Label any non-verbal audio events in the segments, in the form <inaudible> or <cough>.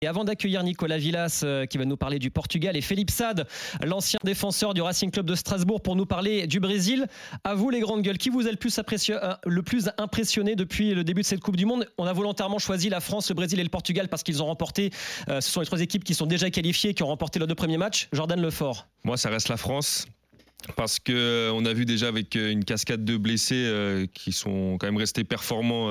Et avant d'accueillir Nicolas Villas euh, qui va nous parler du Portugal et Philippe Sade, l'ancien défenseur du Racing Club de Strasbourg pour nous parler du Brésil, à vous les grandes gueules, qui vous a le plus, euh, le plus impressionné depuis le début de cette Coupe du Monde? On a volontairement choisi la France, le Brésil et le Portugal parce qu'ils ont remporté, euh, ce sont les trois équipes qui sont déjà qualifiées, qui ont remporté leurs deux premiers matchs. Jordan Lefort. Moi ça reste la France parce que on a vu déjà avec une cascade de blessés qui sont quand même restés performants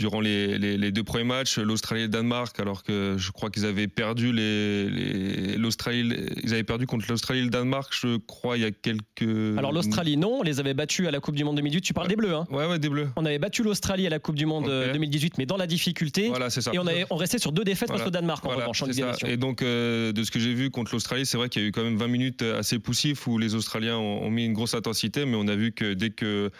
durant les, les, deux premiers matchs, l'Australie et le Danemark, alors que je crois qu'ils avaient perdu les, l'Australie, ils avaient perdu contre l'Australie et le Danemark, je crois, il y a quelques. Alors l'Australie, non, on les avait battus à la Coupe du Monde 2018. Tu parles des Bleus, hein Ouais, ouais, des Bleus. On avait battu l'Australie à la Coupe du Monde 2018, mais dans la difficulté. Voilà, c'est ça. Et on, avait, on restait sur deux défaites contre le Danemark en revanche en Et donc, euh, de ce que j'ai vu contre l'Australie, c'est vrai qu'il y a eu quand même 20 minutes assez poussifs où les Australiens ont, ont mis une grosse intensité, mais on a vu que dès que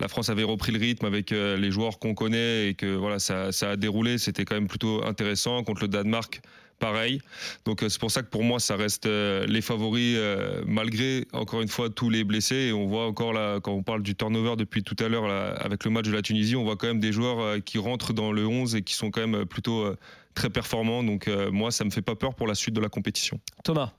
la France avait repris le rythme avec euh, les joueurs qu'on connaît et que voilà, ça, a déroulé. C'était quand même plutôt intéressant contre le Danemark. Pareil. Donc euh, c'est pour ça que pour moi ça reste euh, les favoris malgré encore une fois tous les blessés et on voit encore là quand on parle du turnover depuis tout à l'heure avec le match de la Tunisie, on voit quand même des joueurs qui rentrent dans le 11 et qui sont quand même plutôt très performants. Donc moi ça me fait pas peur pour la suite de la compétition. Thomas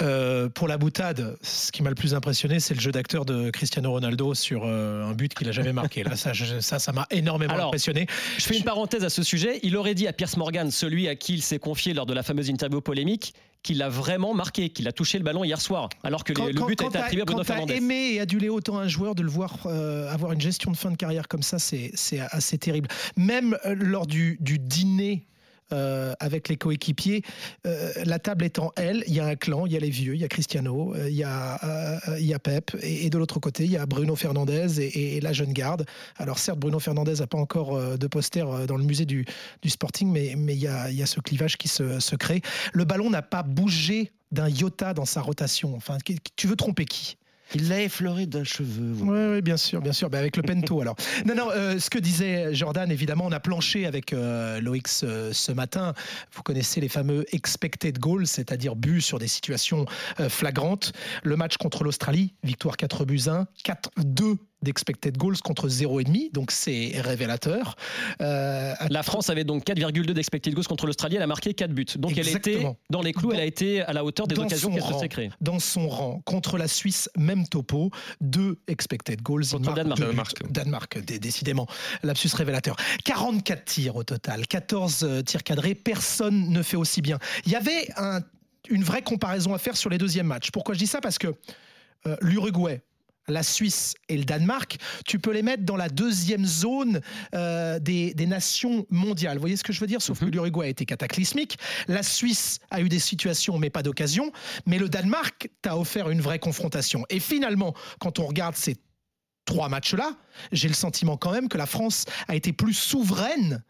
euh, pour la boutade, ce qui m'a le plus impressionné, c'est le jeu d'acteur de Cristiano Ronaldo sur euh, un but qu'il a jamais marqué. Là, ça, ça, ça m'a énormément impressionné. Je fais une parenthèse à ce sujet. Il aurait dit à Pierce Morgan, celui à qui il s'est confié lors de la fameuse interview polémique, qu'il a vraiment marqué, qu'il a touché le ballon hier soir, alors que le but a été attribué à Bruno Fernandes. aimé et adulé autant un joueur de le voir euh, avoir une gestion de fin de carrière comme ça, c'est assez terrible. Même lors du, du dîner euh, avec les coéquipiers. Euh, la table étant elle, il y a un clan, il y a les vieux, il y a Cristiano, euh, il y a, y a Pep, et, de l'autre côté, il y a Bruno Fernandez et, la jeune garde. Alors certes, Bruno Fernandez n'a pas encore de poster dans le musée du, du Sporting, mais, mais il, y a, y a ce clivage qui se, se crée. Le ballon n'a pas bougé d'un iota dans sa rotation. Enfin, tu veux tromper qui? Il l'a effleuré d'un cheveu. Oui, bien sûr, bien sûr. Ben avec le Pento, alors. <laughs> Non, non, euh, ce que disait Jordan, évidemment, on a planché avec euh, Loïc euh, ce, matin. Vous connaissez les fameux expected goals, c'est-à-dire buts sur des situations flagrantes. Le match contre l'Australie, victoire 4 buts 1, 4-2 d'expected goals contre 0,5, donc c'est révélateur. Euh, la France avait donc 4,2 d'expected goals contre l'Australie, elle a marqué 4 buts. Donc elle était dans les clous, elle a été à la hauteur des occasions qu'elle se créées. Dans son rang, contre la Suisse, même topo, 2 expected goals. Contre Danemark. Danemark. Danemark, décidément, lapsus révélateur. 44 tirs au total, 14 euh, tirs cadrés, personne ne fait aussi bien. Il y avait une vraie comparaison à faire sur les deuxièmes matchs. Pourquoi je dis ça? Parce que euh, l'Uruguay, la Suisse et le Danemark, tu peux les mettre dans la deuxième zone euh, des, nations mondiales. Vous voyez ce que je veux dire? Sauf que mhm. l'Uruguay a été cataclysmique. La Suisse a eu des situations, mais pas d'occasion. Mais le Danemark t'a offert une vraie confrontation. Et finalement, quand on regarde ces trois matchs-là, j'ai le sentiment quand même que la France a été plus souveraine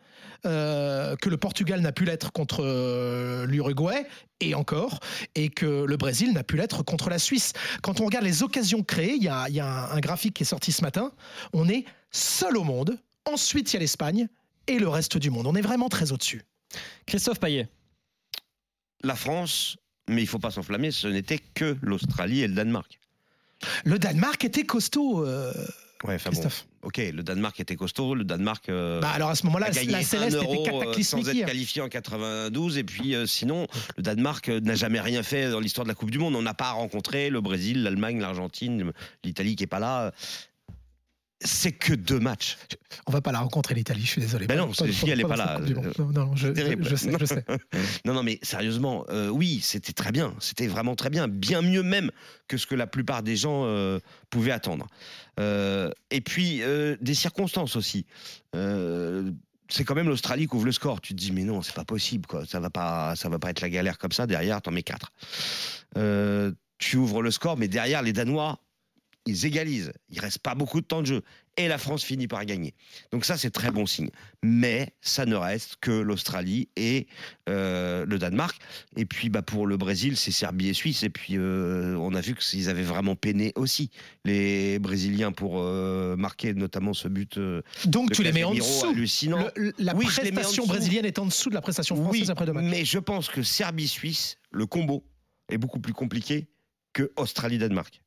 euh, que le Portugal n'a pu l'être contre euh, l'Uruguay, et encore, et que le Brésil n'a pu l'être contre la Suisse. Quand on regarde les occasions créées, il y a, un, graphique qui est sorti ce matin, on est seul au monde, ensuite il y a l'Espagne, et le reste du monde. On est vraiment très au-dessus. Christophe Payet. La France, mais il faut pas s'enflammer, ce n'était que l'Australie et le Danemark. Le Danemark était costaud. Euh, Ouais, ok, le Danemark était costaud. Le Danemark. Euh, bah alors à ce moment-là, la Céleste était euh, cataclysmique. Sans être qualifié en 92. Et puis euh, sinon, le Danemark n'a jamais rien fait dans l'histoire de la Coupe du Monde. On n'a pas rencontré le Brésil, l'Allemagne, l'Argentine, l'Italie qui est pas là c'est que deux matchs. On va pas la rencontrer l'Italie, je suis désolé. Ben non, si elle n'est pas là. Non, non, je, je, sais, je sais. <laughs> non, non, mais sérieusement, euh, oui, c'était très bien. C'était vraiment très bien. Bien mieux même que ce que la plupart des gens euh, pouvaient attendre. Euh, et puis, des circonstances aussi. c'est quand même l'Australie qui ouvre le score. Tu te dis, mais non, c'est pas possible, quoi. Ça va pas, ça va pas être la galère comme ça. Derrière, t'en mets quatre. tu ouvres le score, mais derrière, les Danois ils égalisent. Il reste pas beaucoup de temps de jeu. Et la France finit par gagner. Donc ça, c'est très bon signe. Mais ça ne reste que l'Australie et euh, le Danemark. Et puis bah, pour le Brésil, c'est Serbie et Suisse. Et puis euh, on a vu qu'ils avaient vraiment peiné aussi, les Brésiliens, pour euh, marquer notamment ce but. Donc tu les mets en dessous. Hallucinant. la prestation brésilienne est en dessous de la prestation française après deux matchs. Mais je pense que Serbie-Suisse, le combo est beaucoup plus compliqué que Australie-Danemark.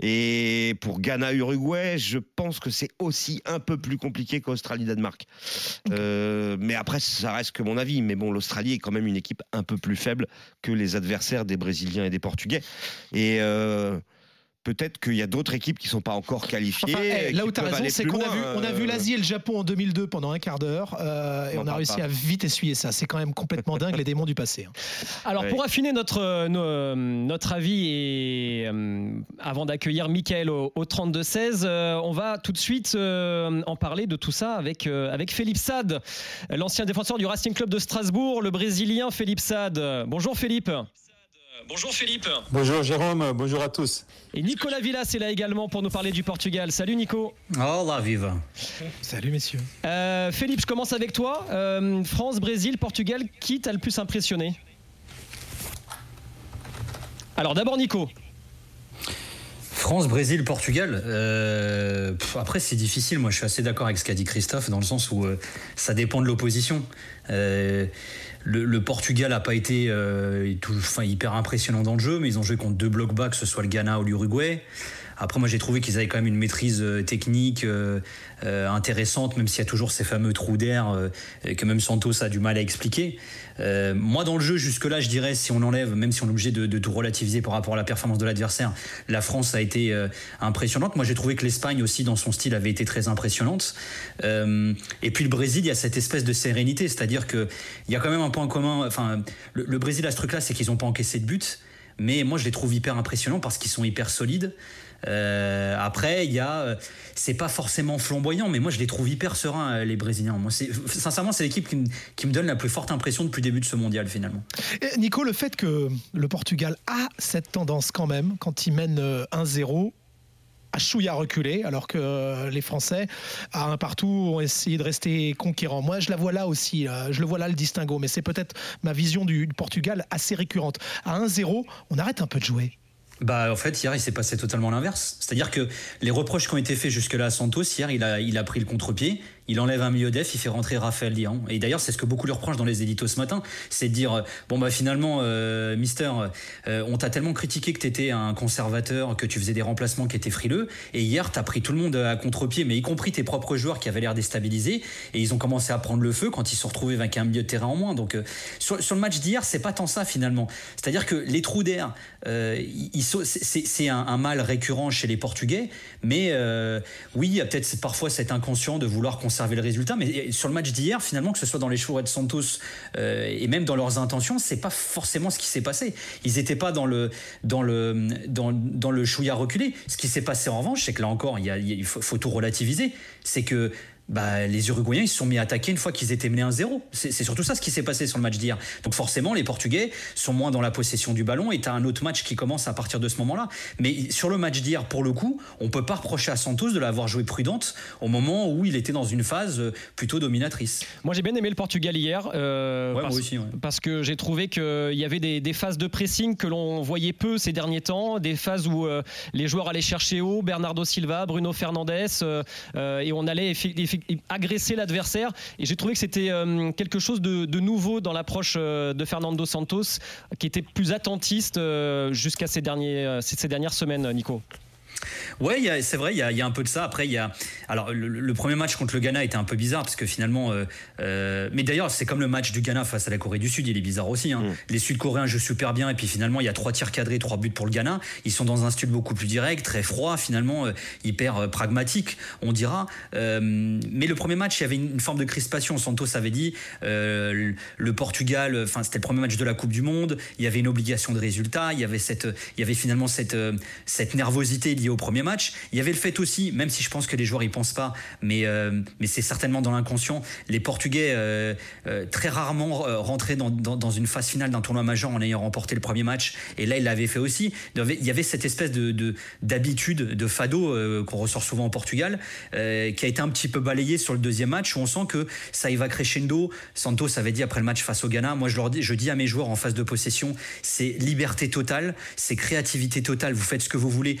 Et pour Ghana-Uruguay, je pense que c'est aussi un peu plus compliqué qu'Australie-Danemark. Euh, mais après, ça reste que mon avis. Mais bon, l'Australie est quand même une équipe un peu plus faible que les adversaires des Brésiliens et des Portugais. Et euh, peut-être qu'il y a d'autres équipes qui ne sont pas encore qualifiées. Enfin, là où tu as raison, c'est qu'on a vu, on a vu euh, l'Asie et le Japon en 2002 pendant un quart d'heure euh, et On a réussi pas. à vite essuyer ça. C'est quand même complètement dingue les démons du passé. hein. <laughs> Alors Ouais. pour affiner notre, euh, no- notre avis et euh, avant d'accueillir Michael au, au 32-16, euh, on va tout de suite euh, en parler de tout ça avec, euh, avec Philippe Sade, l'ancien défenseur du Racing Club de Strasbourg, le Brésilien Philippe Sade. Bonjour Philippe. Bonjour Philippe. Bonjour Jérôme, bonjour à tous. Et Nicolas Villas est là également pour nous parler du Portugal. Salut Nico. Olá, viva. Salut messieurs. Euh, Philippe, je commence avec toi. Euh, France, Brésil, Portugal, qui t'a le plus impressionné? Alors d'abord Nico. France, Brésil, Portugal. Euh, pff, après, c'est difficile. Moi, je suis assez d'accord avec ce qu'a dit Christophe, dans le sens où euh, ça dépend de l'opposition. Euh, le, Portugal n'a pas été euh, tout- hyper impressionnant dans le jeu, mais ils ont joué contre deux blocs bas, que ce soit le Ghana ou l'Uruguay. Après, moi, j'ai trouvé qu'ils avaient quand même une maîtrise euh, technique euh, intéressante, même s'il y a toujours ces fameux trous d'air que même Santos a du mal à expliquer. Moi, dans le jeu, jusque-là, je dirais, si on enlève, même si on est obligé de, de tout relativiser par rapport à la performance de l'adversaire, la France a été impressionnante. Moi, j'ai trouvé que l'Espagne aussi, dans son style, avait été très impressionnante. Et puis le Brésil, il y a cette espèce de sérénité, c'est-à-dire qu'il y a quand même un point commun. Enfin, le, le Brésil a ce truc-là, c'est qu'ils n'ont pas encaissé de but. Mais moi, je les trouve hyper impressionnants parce qu'ils sont hyper solides. Euh, après, il y a, euh, c'est pas forcément flamboyant, mais moi je les trouve hyper sereins euh, les Brésiliens. Moi, c'est sincèrement, c'est l'équipe qui, me- donne la plus forte impression depuis le début de ce mondial finalement. Et Nico, le fait que le Portugal a cette tendance quand même, quand il mène euh, 1-0, à chouïa reculer, alors que euh, les Français, à un partout, ont essayé de rester conquérants. Moi, je la vois là aussi, là. je le vois là le distinguo, mais c'est peut-être ma vision du, du Portugal assez récurrente. À 1-0, on arrête un peu de jouer. Bah, en fait, hier, il s'est passé totalement l'inverse. C'est-à-dire que les reproches qui ont été faits jusque-là à Santos, hier, il a, il a pris le contre-pied, il enlève un milieu def, il fait rentrer Raphaël Dian. Et d'ailleurs, c'est ce que beaucoup lui reprochent dans les éditos ce matin, c'est de dire, euh, bon, bah, finalement, euh, Mister, euh, on t'a tellement critiqué que t'étais un conservateur, que tu faisais des remplacements qui étaient frileux, et hier, t'as pris tout le monde à contre-pied, mais y compris tes propres joueurs qui avaient l'air déstabilisés, et ils ont commencé à prendre le feu quand ils se sont retrouvés avec un milieu de terrain en moins. Donc, sur, le match d'hier, c'est pas tant ça, finalement. C'est-à-dire que les trous d'air, c'est- un, un mal récurrent chez les Portugais, mais oui, il y a peut-être parfois cet inconscient de vouloir conserver le résultat. Mais sur le match d'hier, finalement, que ce soit dans les chevaux de Santos euh, et même dans leurs intentions, c'est pas forcément ce qui s'est passé. Ils n'étaient pas dans le dans le dans, dans le chouïa reculé. Ce qui s'est passé en revanche, c'est que là encore, il faut, faut tout relativiser. C'est que bah, les Uruguayens ils se sont mis à attaquer une fois qu'ils étaient menés 1-0. C'est c'est surtout ça ce qui s'est passé sur le match d'hier. Donc forcément, les Portugais sont moins dans la possession du ballon et tu as un autre match qui commence à partir de ce moment-là. Mais sur le match d'hier, pour le coup, on peut pas reprocher à Santos de l'avoir joué prudente au moment où il était dans une phase euh, plutôt dominatrice. Moi j'ai bien aimé le Portugal hier. euh, Ouais, parce, aussi, ouais. parce que j'ai trouvé qu'il y avait des, des phases de pressing que l'on voyait peu ces derniers temps, des phases où euh, les joueurs allaient chercher haut, Bernardo Silva, Bruno Fernandes, euh, euh, et on allait effi- agresser l'adversaire. Et j'ai trouvé que c'était euh, quelque chose de, nouveau dans l'approche euh, de Fernando Santos, qui était plus attentiste euh, jusqu'à ces, ces dernières semaines, Nico. A- c'est vrai, il y, a, il y a un peu de ça. Après, il y a. Alors, le, le premier match contre le Ghana était un peu bizarre parce que finalement. euh, euh, mais d'ailleurs, c'est comme le match du Ghana face à la Corée du Sud, il est bizarre aussi. hein. Les Sud-Coréens jouent super bien et puis finalement, il y a trois tirs cadrés, trois buts pour le Ghana. Ils sont dans un style beaucoup plus direct, très froid, finalement, euh, hyper pragmatique, on dira. Mais le premier match, il y avait une, une forme de crispation. Santos avait dit le, le Portugal, enfin, c'était le premier match de la Coupe du Monde. Il y avait une obligation de résultat. Il y avait cette, il y avait finalement cette, cette nervosité au premier match. Il y avait le fait aussi, même si je pense que les joueurs y pensent pas, mais, euh, mais c'est certainement dans l'inconscient, les Portugais euh, euh, très rarement rentraient dans, dans, une phase finale d'un tournoi majeur en ayant remporté le premier match. Et là, ils l'avaient fait aussi. Il y avait- cette espèce de de- d'habitude, de, fado euh, qu'on ressort souvent au Portugal, qui a été un petit peu balayé sur le deuxième match où on sent que ça y va crescendo. Santos avait dit après le match face au Ghana, moi je leur dis, je dis à mes joueurs en phase de possession, c'est liberté totale, c'est créativité totale, vous faites ce que vous voulez.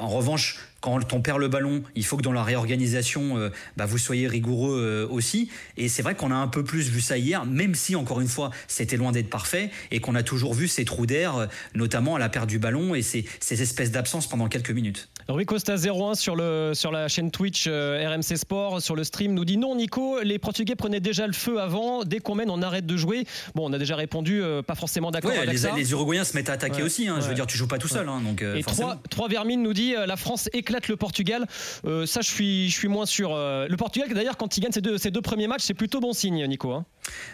En revanche, quand on perd le ballon, il faut que dans la réorganisation, euh, bah, vous soyez rigoureux euh, aussi. Et c'est vrai qu'on a un peu plus vu ça hier, même si, encore une fois, c'était loin d'être parfait et qu'on a toujours vu ces trous d'air, euh, notamment à la perte du ballon et ces, ces espèces d'absence pendant quelques minutes. Rui Costa 01 sur, le, sur la chaîne Twitch RMC Sport, sur le stream, nous dit non, Nico, les Portugais prenaient déjà le feu avant. Dès qu'on mène, on arrête de jouer. Bon, on a déjà répondu, pas forcément d'accord avec les, ça. Les Uruguayens se mettent à attaquer aussi. Hein, Je veux dire, tu joues pas tout seul. Hein, donc, et 3, 3 Vermine nous dit la France éclate le Portugal. Euh, ça, je suis, je suis moins sûr. Euh, le Portugal, d'ailleurs, quand il gagne ses deux, ses deux premiers matchs, c'est plutôt bon signe, Nico. Hein.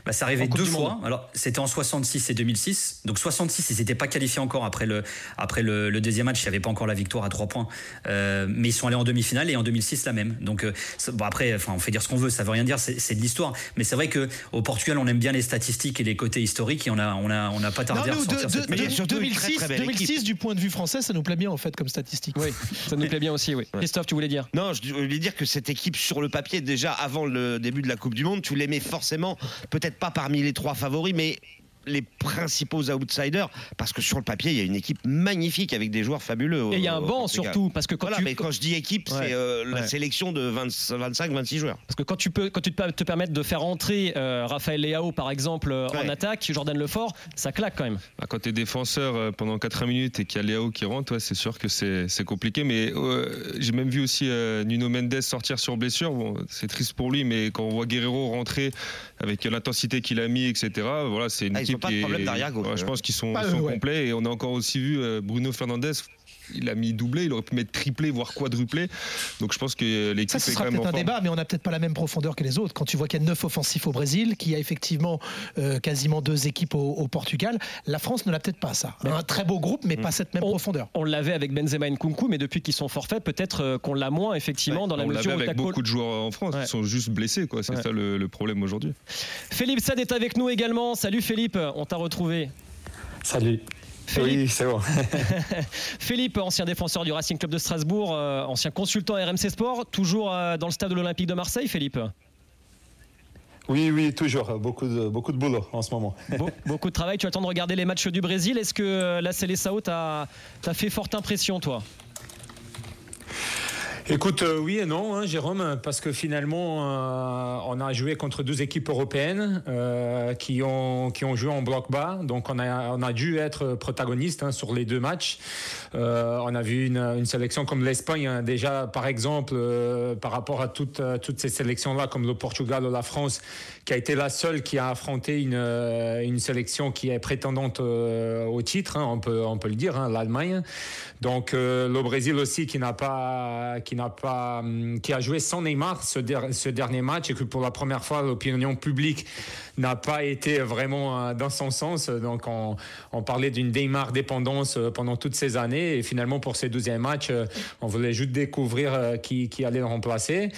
Bah, ça arrivait deux fois. Alors, c'était en 66 et 2006. Donc, 66, ils n'étaient pas qualifiés encore après le, après le, deuxième match. Il n'y avait pas encore la victoire à trois points. Euh, mais ils sont allés en demi-finale et en 2006, la même. Donc, bon, après, enfin, on fait dire ce qu'on veut. Ça veut rien dire. C'est de l'histoire. Mais c'est vrai qu'au Portugal, on aime bien les statistiques et les côtés historiques et on n'a on a, on a pas tardé à ressortir cette de, 2006, 2006 du point de vue français, ça nous plaît bien, en fait, comme statistique. Oui, ça nous plaît bien aussi, oui. Christophe, tu voulais dire? Non, je voulais dire que cette équipe sur le papier, déjà avant le début de la Coupe du Monde, tu l'aimais forcément, peut-être pas parmi les trois favoris, mais les principaux outsiders parce que sur le papier il y a une équipe magnifique avec des joueurs fabuleux. Et il y a un banc surtout parce que quand tu... mais quand je dis équipe c'est euh, la sélection de 25-26 joueurs. Parce que quand tu peux quand tu peux te permettre de faire entrer euh, Raphaël Leao par exemple euh, en attaque, Jordan Lefort, ça claque quand même. Bah, quand tu es défenseur pendant 80 minutes et qu'il y a Leao qui rentre, c'est sûr que c'est compliqué. Mais j'ai même vu aussi Nuno Mendes sortir sur blessure. Bon, c'est triste pour lui, mais quand on voit Guerrero rentrer avec l'intensité qu'il a mis, etc. Voilà, c'est une ah, pas de problème je pense qu'ils sont, complets. Et on a encore aussi vu euh, Bruno Fernandez il a mis doublé, il aurait pu mettre triplé, voire quadruplé. Donc je pense que l'équipe est quand même peut-être un débat, mais on n'a peut-être pas la même profondeur que les autres. Quand tu vois qu'il y a neuf offensifs au Brésil, qu'il y a effectivement euh, quasiment deux équipes au, Portugal, la France ne l'a peut-être pas ça. Un très beau groupe, mais pas cette même profondeur. On l'avait avec Benzema et Nkunku, mais depuis qu'ils sont forfaits, peut-être qu'on l'a moins effectivement dans la on mesure où avec beaucoup de joueurs en France, ils sont juste blessés, quoi. C'est ça le, le problème aujourd'hui. Philippe Sad est avec nous également. Salut Philippe, on t'a retrouvé. Salut. Oui, c'est bon. <laughs> Philippe, ancien défenseur du Racing Club de Strasbourg, euh, ancien consultant RMC Sport, toujours euh, dans le stade de l'Olympique de Marseille, Philippe? Oui, oui, toujours. Beaucoup de, beaucoup de boulot en ce moment. <laughs> beaucoup de travail. Tu attends de regarder les matchs du Brésil. Est-ce que euh, la Célessao t'a fait forte impression, toi? Écoute, euh, oui et non, hein, Jérôme, parce que finalement, euh, on a joué contre deux équipes européennes euh, qui, ont, qui ont joué en bloc bas. Donc, on a, on a dû être protagoniste hein, sur les deux matchs. on a vu une, une sélection comme l'Espagne, hein, déjà, par exemple, par rapport à toutes, toutes ces sélections-là, comme le Portugal ou la France, qui a été la seule qui a affronté une, une sélection qui est prétendante au titre, on, peut, on peut le dire, l'Allemagne. Donc, le Brésil aussi, qui n'a pas qui n'a pas, hum, qui a joué sans Neymar ce, ce, dernier match et que pour la première fois l'opinion publique n'a pas été vraiment euh, dans son sens. Donc on, on parlait d'une Neymar dépendance euh, pendant toutes ces années et finalement pour ces douzième matchs, euh, on voulait juste découvrir qui, qui allait le remplacer.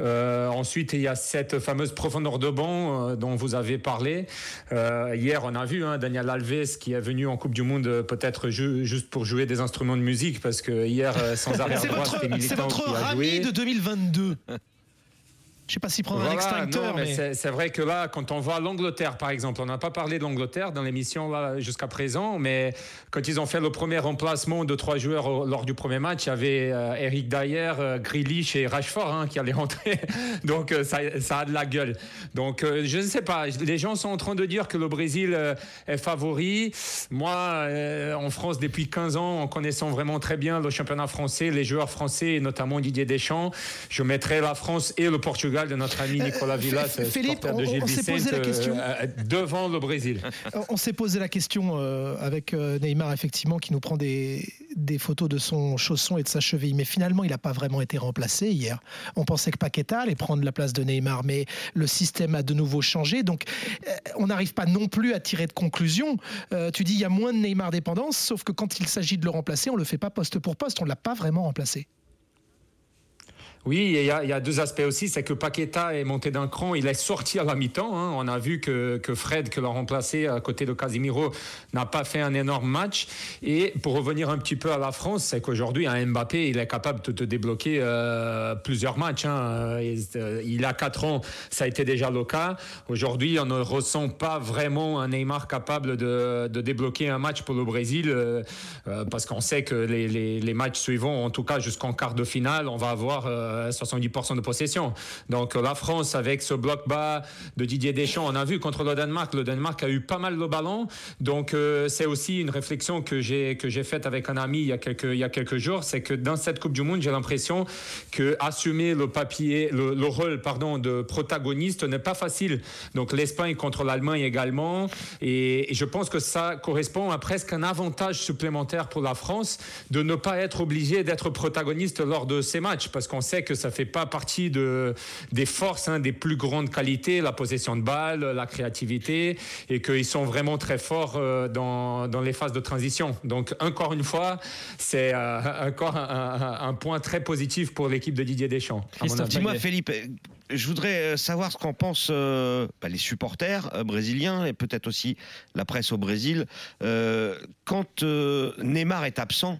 Euh, ensuite, il y a cette fameuse profondeur de banc dont vous avez parlé. Euh, hier, on a vu hein, Daniel Alves qui est venu en Coupe du Monde peut-être juste pour jouer des instruments de musique parce que hier, sans <laughs> arrière droit, c'était militant rami de 2022. <laughs> Je sais pas s'il prend un extincteur. mais, c'est vrai que là, quand on voit l'Angleterre, par exemple, on n'a pas parlé de l'Angleterre dans l'émission là jusqu'à présent, mais quand ils ont fait le premier remplacement de trois joueurs lors du premier match, il y avait euh, Eric Dyer, euh, Grealish et Rashford hein, qui allaient <laughs> rentrer. Donc euh, ça, ça, a de la gueule. Donc je ne sais pas. Les gens sont en train de dire que le Brésil est favori. Moi, en France, depuis 15 ans, en connaissant vraiment très bien le championnat français, les joueurs français et notamment Didier Deschamps, je mettrais la France et le Portugal de notre ami euh, Nicolas Villas, Philippe, on, on s'est posé la question euh, devant le Brésil. On s'est posé la question euh, avec Neymar effectivement qui nous prend des, des photos de son chausson et de sa cheville, mais finalement il n'a pas vraiment été remplacé hier. On pensait que Paqueta allait prendre la place de Neymar, mais le système a de nouveau changé, donc on n'arrive pas non plus à tirer de conclusion. tu dis il y a moins de Neymar dépendance, sauf que quand il s'agit de le remplacer, on le fait pas poste pour poste, on l'a pas vraiment remplacé. Oui, il y, a, deux aspects aussi. C'est que Paqueta est monté d'un cran. Il est sorti à la mi-temps. Hein. On a vu que, Fred, que l'a remplacé à côté de Casimiro, n'a pas fait un énorme match. Et pour revenir un petit peu à la France, c'est qu'aujourd'hui, un Mbappé, il est capable de débloquer euh, plusieurs matchs. Hein. Euh, il a 4 ans, ça a été déjà le cas. Aujourd'hui, on ne ressent pas vraiment un Neymar capable de, débloquer un match pour le Brésil euh, parce qu'on sait que les, matchs suivants, en tout cas jusqu'en quart de finale, on va avoir 70% euh, de possession. Donc la France, avec ce bloc bas de Didier Deschamps, on a vu contre le Danemark, le Danemark a eu pas mal de ballons. Donc euh, c'est aussi une réflexion que j'ai que j'ai faite avec un ami il y a quelques il y a quelques jours, c'est que dans cette Coupe du Monde, j'ai l'impression que assumer le papier, le, rôle pardon de protagoniste n'est pas facile. Donc l'Espagne contre l'Allemagne également, et, je pense que ça correspond à presque un avantage supplémentaire pour la France de ne pas être obligé d'être protagoniste lors de ces matchs, parce qu'on sait que ça fait pas partie de, des forces, hein, des plus grandes qualités, la possession de balle, la créativité, et qu'ils sont vraiment très forts euh, dans, dans, les phases de transition. Donc, encore une fois, c'est euh, encore un, point très positif pour l'équipe de Didier Deschamps. Dis-moi, Philippe, je voudrais euh, savoir ce qu'en pensent bah, les supporters brésiliens et peut-être aussi la presse au Brésil. quand Neymar est absent,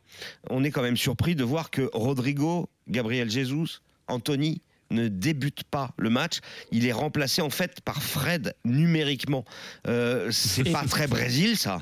on est quand même surpris de voir que Rodrigo, Gabriel Jesus, Anthony ne débute pas le match. Il est remplacé en fait par Fred numériquement. Euh, c'est pas très Brésil ça.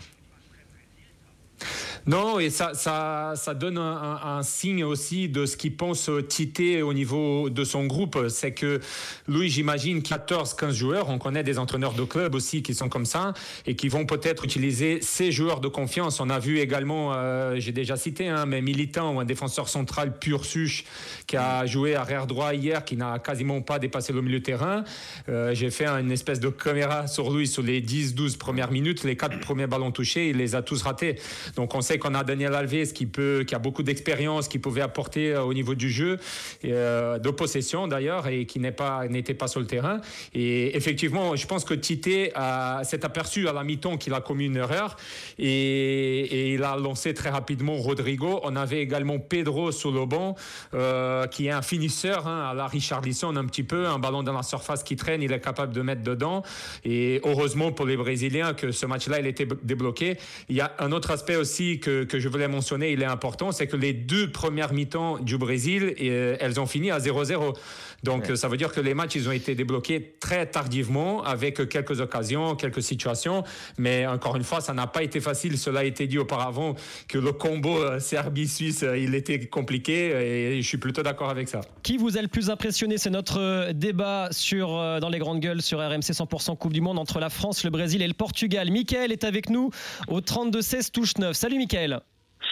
Non, et ça, ça, donne un, signe aussi de ce qu'il pense Tite au niveau de son groupe. C'est que lui, j'imagine, 14-15 joueurs, on connaît des entraîneurs de club aussi qui sont comme ça et qui vont peut-être utiliser ces joueurs de confiance. On a vu également, euh, j'ai déjà cité, hein, mais Militant, un défenseur central pur suche qui a joué arrière droit hier, qui n'a quasiment pas dépassé le milieu de terrain. Euh, j'ai fait une espèce de caméra sur lui sur les 10-12 premières minutes. Les quatre premiers ballons touchés, il les a tous ratés. Donc on sait qu'on a Daniel Alves qui peut, qui a beaucoup d'expérience, qui pouvait apporter euh, au niveau du jeu, euh, de possession d'ailleurs, et qui n'est pas, n'était pas sur le terrain. Et effectivement, je pense que Tite s'est aperçu à la mi-temps qu'il a commis une erreur et, il a lancé très rapidement Rodrigo. On avait également Pedro sur le banc, euh, qui est un finisseur hein, à la Richarlison un petit peu, un ballon dans la surface qui traîne, il est capable de mettre dedans. Et heureusement pour les Brésiliens que ce match-là, il était débloqué. Il y a un autre aspect aussi que, que je voulais mentionner, il est important, c'est que les deux premières mi-temps du Brésil, euh, elles ont fini à 0-0. Donc ça veut dire que les matchs, ils ont été débloqués très tardivement, avec quelques occasions, quelques situations. Mais encore une fois, ça n'a pas été facile. Cela a été dit auparavant que le combo euh, Serbie-Suisse, euh, il était compliqué, et je suis plutôt d'accord avec ça. Qui vous a le plus impressionné C'est notre débat sur, dans les grandes gueules sur RMC 100% Coupe du Monde entre la France, le Brésil et le Portugal. Michael est avec nous au 32-16 touche 9. Salut Michael.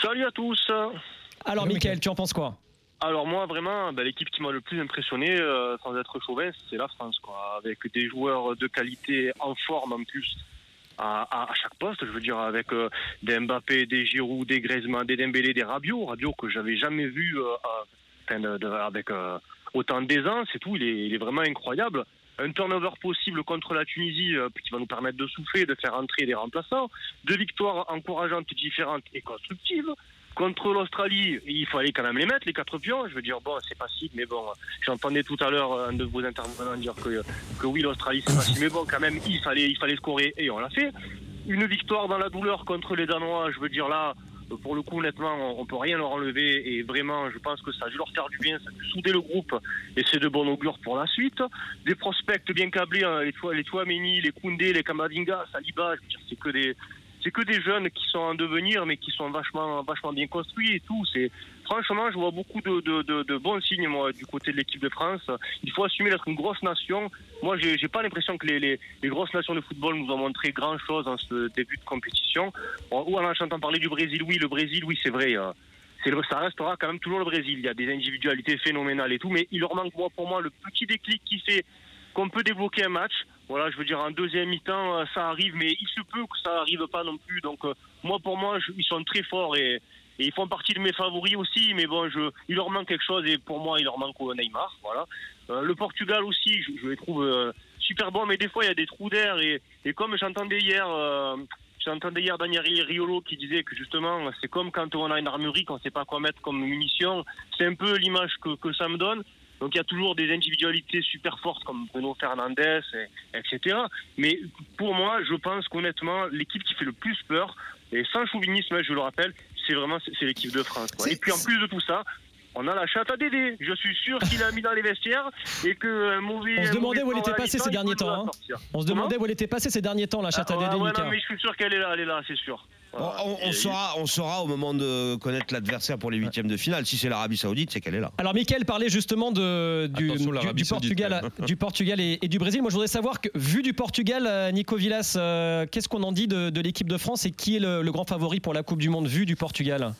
Salut à tous. Alors, Mickaël, tu en penses quoi? Alors moi vraiment, ben, l'équipe qui m'a le plus impressionné, euh, sans être chauvin, c'est la France, quoi, avec des joueurs de qualité en forme en plus à, chaque poste. Je veux dire avec euh, des Mbappé, des Giroud, des Griezmann, des Dembélé, des Rabiot, Rabiot que j'avais jamais vu euh, avec autant d'aisance et tout. Il est, il est, vraiment incroyable. Un turnover possible contre la Tunisie qui va nous permettre de souffler, de faire entrer des remplaçants. Deux victoires encourageantes, différentes et constructives. Contre l'Australie, il fallait quand même les mettre, les quatre pions. Je veux dire, bon, c'est facile, mais bon, j'entendais tout à l'heure un de vos intervenants dire que, que oui, l'Australie, c'est facile, mais bon, quand même, il fallait, il fallait scorer et on l'a fait. Une victoire dans la douleur contre les Danois, je veux dire là, pour le coup, honnêtement, on peut rien leur enlever et vraiment, je pense que ça a dû leur faire du bien, ça a dû souder le groupe et c'est de bon augure pour la suite. Des prospects bien câblés, hein, les, Touameni, les Koundé, les Kamadinga, Saliba, c'est que des c'est que des jeunes qui sont en devenir, mais qui sont vachement, vachement bien construits et tout. C'est franchement, je vois beaucoup de, de, bons signes moi du côté de l'équipe de France. Il faut assumer d'être une grosse nation. Moi, j'ai, j'ai pas l'impression que les, les, grosses nations de football nous ont montré grand chose en ce début de compétition. Ou en entendant parler du Brésil, oui, le Brésil, oui, c'est vrai. Euh, c'est ça restera quand même toujours le Brésil. Il y a des individualités phénoménales et tout, mais il leur manque moi, pour moi le petit déclic qui fait qu'on peut débloquer un match. Voilà, je veux dire, en deuxième mi-temps, euh, ça arrive, mais il se peut que ça n'arrive pas non plus. Donc, euh, moi, pour moi, ils sont très forts et, ils font partie de mes favoris aussi. Mais bon, je, il leur manque quelque chose et pour moi, il leur manque Neymar. Voilà. Euh, le Portugal aussi, je, les trouve super bons, mais des fois, il y a des trous d'air. Et, comme j'entendais hier. J'entendais hier Daniel Riolo qui disait que justement, c'est comme quand on a une armurerie qu'on ne sait pas quoi mettre comme munition. C'est un peu l'image que ça me donne Donc il y a toujours des individualités super fortes comme Bruno Fernandez, etc. Mais pour moi, je pense qu'honnêtement, l'équipe qui fait le plus peur, et sans chauvinisme, je le rappelle, c'est vraiment c'est l'équipe de France. quoi. Et puis en plus de tout ça, on a la chatte à Dédé. Je suis sûr qu'il a mis dans les vestiaires et que un mauvais. On se demandait où elle était passée ces derniers temps, hein. On se Comment demandait où elle était passée ces derniers temps, la chatte à Ah, Dédé, ouais, Mika. non, mais je suis sûr qu'elle est là, elle est là, c'est sûr. On, Voilà. on- on Et- saura, on saura au moment de connaître l'adversaire pour les huitièmes de finale. Si c'est l'Arabie Saoudite, c'est qu'elle est là. Alors, Mickaël parlait justement de, du, Portugal, du et, et du Brésil. Moi, je voudrais savoir, que, vu du Portugal, euh, Nico Villas, euh, qu'est-ce qu'on en dit de, de l'équipe de France et qui est le, le grand favori pour la Coupe du Monde, vu du Portugal?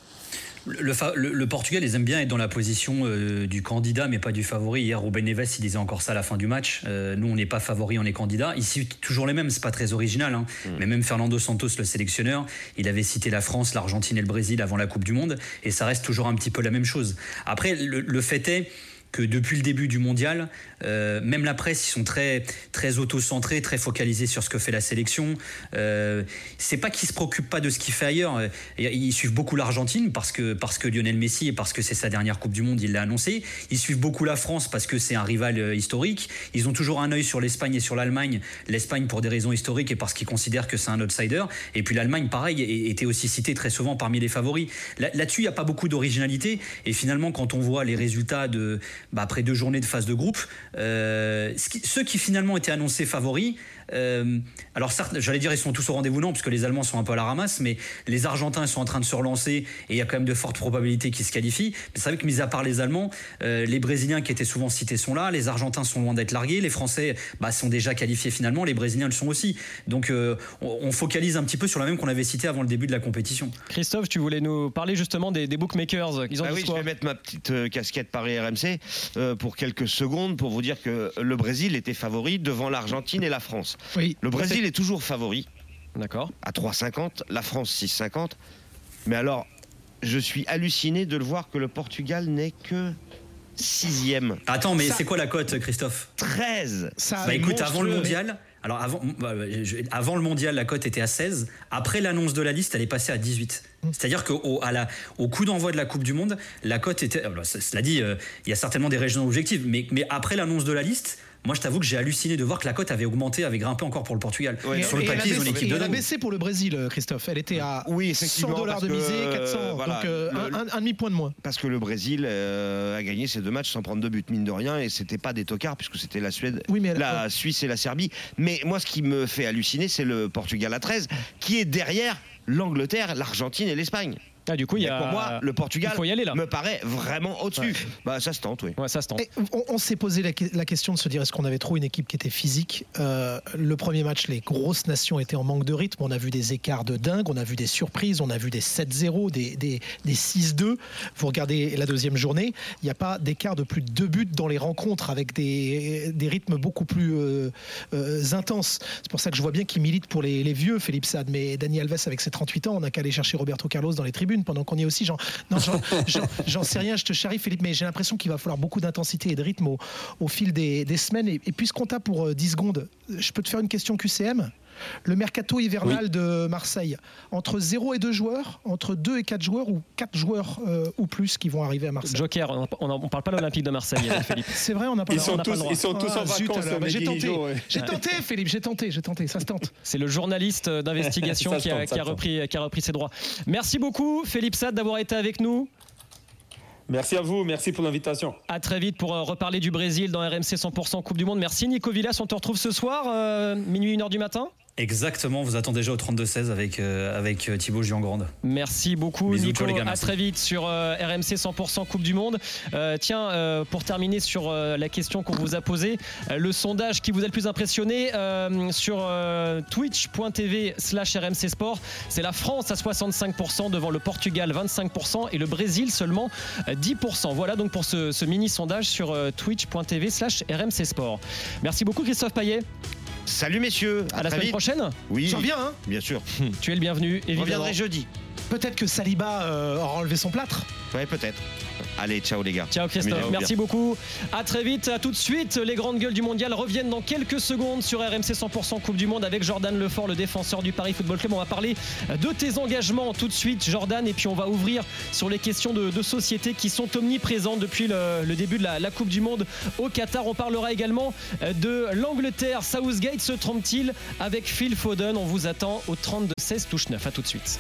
Le, le- le Portugal, ils aiment bien être dans la position euh, du candidat, mais pas du favori. Hier, Ruben Neves, il disait encore ça à la fin du match. Euh, nous, on n'est pas favori, on est candidat. Ici, toujours les mêmes, c'est pas très original. hein. Mais même Fernando Santos, le sélectionneur, il avait cité la France, l'Argentine et le Brésil avant la Coupe du Monde, et ça reste toujours un petit peu la même chose. Après, le, le fait est que depuis le début du mondial, euh, même la presse, ils sont très, très auto-centrés, très focalisés sur ce que fait la sélection. Euh, c'est pas qu'ils se préoccupent pas de ce qu'il fait ailleurs. Ils suivent beaucoup l'Argentine parce que, parce que Lionel Messi et parce que c'est sa dernière Coupe du Monde, il l'a annoncé. Ils suivent beaucoup la France parce que c'est un rival euh, historique. Ils ont toujours un œil sur l'Espagne et sur l'Allemagne. L'Espagne pour des raisons historiques et parce qu'ils considèrent que c'est un outsider. Et puis l'Allemagne, pareil, était aussi citée très souvent parmi les favoris. Là- Là-dessus, il n'y a pas beaucoup d'originalité. Et finalement, quand on voit les résultats de, bah, après deux journées de phase de groupe, euh, ce qui- ceux qui finalement étaient annoncés favoris, euh, alors certes, j'allais dire ils sont tous au rendez-vous non, puisque les Allemands sont un peu à la ramasse, mais les Argentins sont en train de se relancer et il y a quand même de fortes probabilités qu'ils se qualifient. Mais c'est vrai que mis à part les Allemands, euh, les Brésiliens qui étaient souvent cités sont là, les Argentins sont loin d'être largués, les Français bah, sont déjà qualifiés finalement, les Brésiliens le sont aussi. Donc euh, on, on focalise un petit peu sur la même qu'on avait cité avant le début de la compétition. Christophe, tu voulais nous parler justement des, des bookmakers. Ils ont Ah oui, je vais mettre ma petite casquette Paris RMC euh, pour quelques secondes pour vous dire que le Brésil était favori devant l'Argentine et la France. Oui. Le Brésil est toujours favori D'accord. à 3,50, la France 6,50. Mais alors, je suis halluciné de le voir que le Portugal n'est que sixième. Attends, mais Ça- c'est quoi la cote, Christophe? 13 Ça, Bah écoute, avant le mondial, alors avant, bah, je- avant le mondial, la cote était à 16. Après l'annonce de la liste, elle est passée à 18. C'est-à-dire qu'au au, à la- au coup d'envoi de la Coupe du Monde, la cote était. c- cela dit, euh, il y a certainement des régions objectives, mais, mais après l'annonce de la liste, moi je t'avoue que j'ai halluciné de voir que la cote avait augmenté, avait grimpé encore pour le Portugal. Ouais, Et- Sur le papier, ils ont une baissé- équipe et de elle a baissé pour le Brésil, euh, Christophe. Elle était à Oui, 100 effectivement. dollars de misée, euh, 400. voilà, donc euh, le- un, un- un demi-point de moins. Parce que le Brésil euh, a gagné ces deux matchs sans prendre de but, mine de rien, et c'était pas des tocards, puisque c'était la Suède, Oui, mais elle- la Suisse et la Serbie. Mais moi, ce qui me fait halluciner, c'est le Portugal à 13, qui est derrière l'Angleterre, l'Argentine et l'Espagne. Ah, du coup, il y a. pour moi, le Portugal il faut y aller là. me paraît vraiment au-dessus. Ouais. Bah, ça se tente, oui. Ouais, ça se tente. Et on, on s'est posé la, la question de se dire est-ce qu'on avait trop une équipe qui était physique Euh, Le premier match, les grosses nations étaient en manque de rythme. On a vu des écarts de dingue, on a vu des surprises, on a vu des 7-0, des, des, des 6-2. Vous regardez la deuxième journée, il n'y a pas d'écart de plus de deux buts dans les rencontres avec des, des rythmes beaucoup plus euh, euh, intenses. C'est pour ça que je vois bien qu'il milite pour les, les vieux, Philippe Sade. Mais Dani Alves, avec ses 38 ans, on n'a qu'à aller chercher Roberto Carlos dans les tribunes pendant qu'on y est aussi. <laughs> J'en, sais rien, je te charrie, Philippe, mais j'ai l'impression qu'il va falloir beaucoup d'intensité et de rythme au, fil des, semaines. Et, et puisqu'on t'a pour euh, 10 secondes, je peux te faire une question QCM le mercato hivernal de Marseille, entre 0 et 2 joueurs, entre 2 et 4 joueurs ou 4 joueurs euh, ou plus qui vont arriver à Marseille Joker, on ne parle pas de l'Olympique de Marseille, Philippe. <laughs> C'est vrai, on n'a pas Ils sont on pas le tous, droit. ils sont tous Ah, en zut, vacances. bah, j'ai tenté, ouais. j'ai tenté, Philippe, j'ai tenté, j'ai tenté, ça se tente. C'est le journaliste d'investigation <laughs> qui, a, qui repris, qui a repris ses droits. Merci beaucoup, Philippe Sade, d'avoir été avec nous. Merci à vous, merci pour l'invitation. À très vite pour euh, reparler du Brésil dans RMC 100% Coupe du Monde. Merci Nico Villas, on te retrouve ce soir, euh, minuit 1h du matin. Exactement, vous attendez déjà au 32-16 avec, euh, avec euh, Thibaut Giangrande. Merci beaucoup Bisous, Nico. ciao, les gars, à très vite sur euh, RMC 100% Coupe du Monde. Euh, tiens, pour terminer sur la question qu'on vous a posée, le sondage qui vous a le plus impressionné sur twitch.tv slash RMC Sport, c'est la France à 65% devant le Portugal 25% et le Brésil seulement euh, 10%. Voilà donc pour ce, ce mini sondage sur twitch.tv slash RMC Sport. Merci beaucoup Christophe Payet. Salut messieurs, À, à, la très semaine vite. prochaine. Oui, Tu reviens, hein bien sûr. Tu es le bienvenu Je évidemment. reviendrai jeudi. Peut-être que Saliba euh, aura enlevé son plâtre. Ouais, peut-être. Allez, ciao les gars. Ciao Christophe, merci beaucoup. À très vite, à tout de suite. Les grandes gueules du mondial reviennent dans quelques secondes sur RMC 100% Coupe du Monde avec Jordan Lefort, le défenseur du Paris Football Club. On va parler de tes engagements tout de suite, Jordan, et puis on va ouvrir sur les questions de, de société qui sont omniprésentes depuis le, le début de la, la Coupe du Monde au Qatar. On parlera également de l'Angleterre. Southgate se trompe-t-il avec Phil Foden? On vous attend au 32-16 touche 9. À tout de suite.